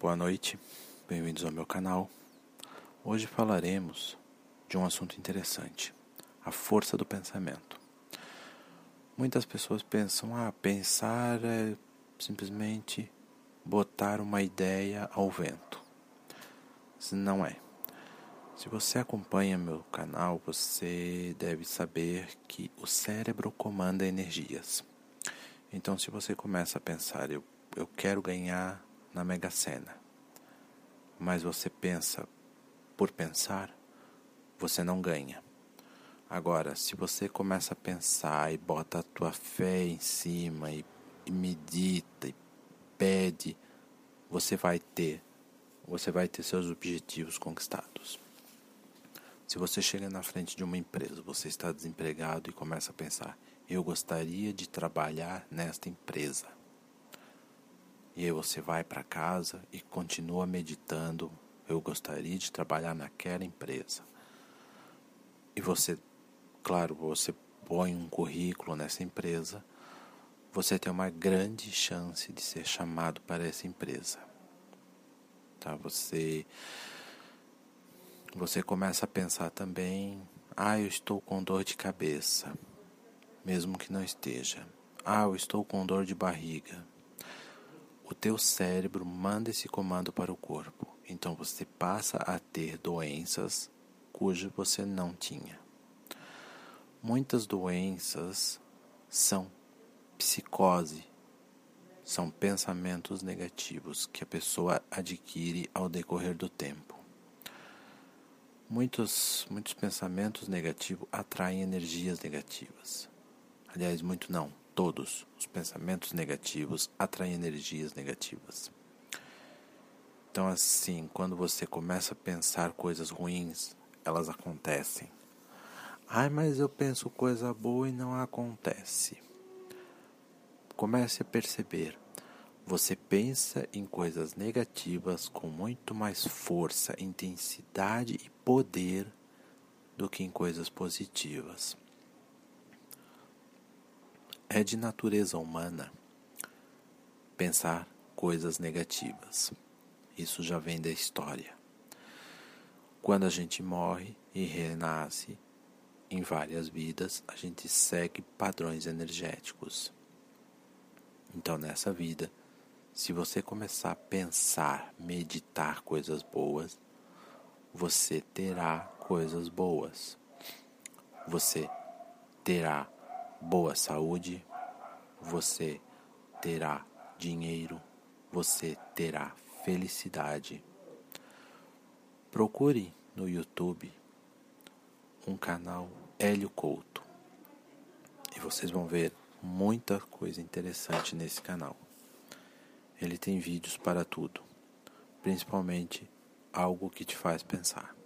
Boa noite, bem-vindos ao meu canal. Hoje falaremos de um assunto interessante: a força do pensamento. Muitas pessoas pensam, ah, pensar é simplesmente botar uma ideia ao vento. Não é. Se você acompanha meu canal, você deve saber que o cérebro comanda energias. Então, se você começa a pensar, eu, eu quero ganhar na Mega Sena, mas você pensa por pensar, você não ganha. Agora, se você começa a pensar e bota a tua fé em cima e, e medita e pede, você vai ter, você vai ter seus objetivos conquistados. Se você chega na frente de uma empresa, você está desempregado e começa a pensar: eu gostaria de trabalhar nesta empresa. E aí você vai para casa e continua meditando. Eu gostaria de trabalhar naquela empresa. E você, claro, você põe um currículo nessa empresa. Você tem uma grande chance de ser chamado para essa empresa. Tá? Você você começa a pensar também, ah, eu estou com dor de cabeça, mesmo que não esteja. Ah, eu estou com dor de barriga, teu cérebro manda esse comando para o corpo. Então você passa a ter doenças cujas você não tinha. Muitas doenças são psicose, são pensamentos negativos que a pessoa adquire ao decorrer do tempo. Muitos, muitos pensamentos negativos atraem energias negativas. Aliás, muito não todos os pensamentos negativos atraem energias negativas. Então, assim, quando você começa a pensar coisas ruins, elas acontecem. Ai, mas eu penso coisa boa e não acontece. Comece a perceber. Você pensa em coisas negativas com muito mais força, intensidade e poder do que em coisas positivas. É de natureza humana pensar coisas negativas. Isso já vem da história. Quando a gente morre e renasce em várias vidas, a gente segue padrões energéticos. Então, nessa vida, se você começar a pensar, meditar coisas boas, você terá coisas boas. Você terá boa saúde, você terá dinheiro, você terá felicidade. Procure no YouTube um canal Hélio Couto e vocês vão ver muita coisa interessante nesse canal. Ele tem vídeos para tudo, principalmente algo que te faz pensar.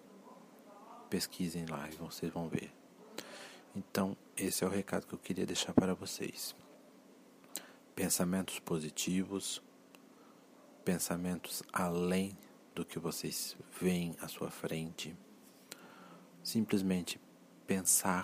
Pesquisem lá e vocês vão ver. Então, esse é o recado que eu queria deixar para vocês. Pensamentos positivos, pensamentos além do que vocês veem à sua frente. Simplesmente pensar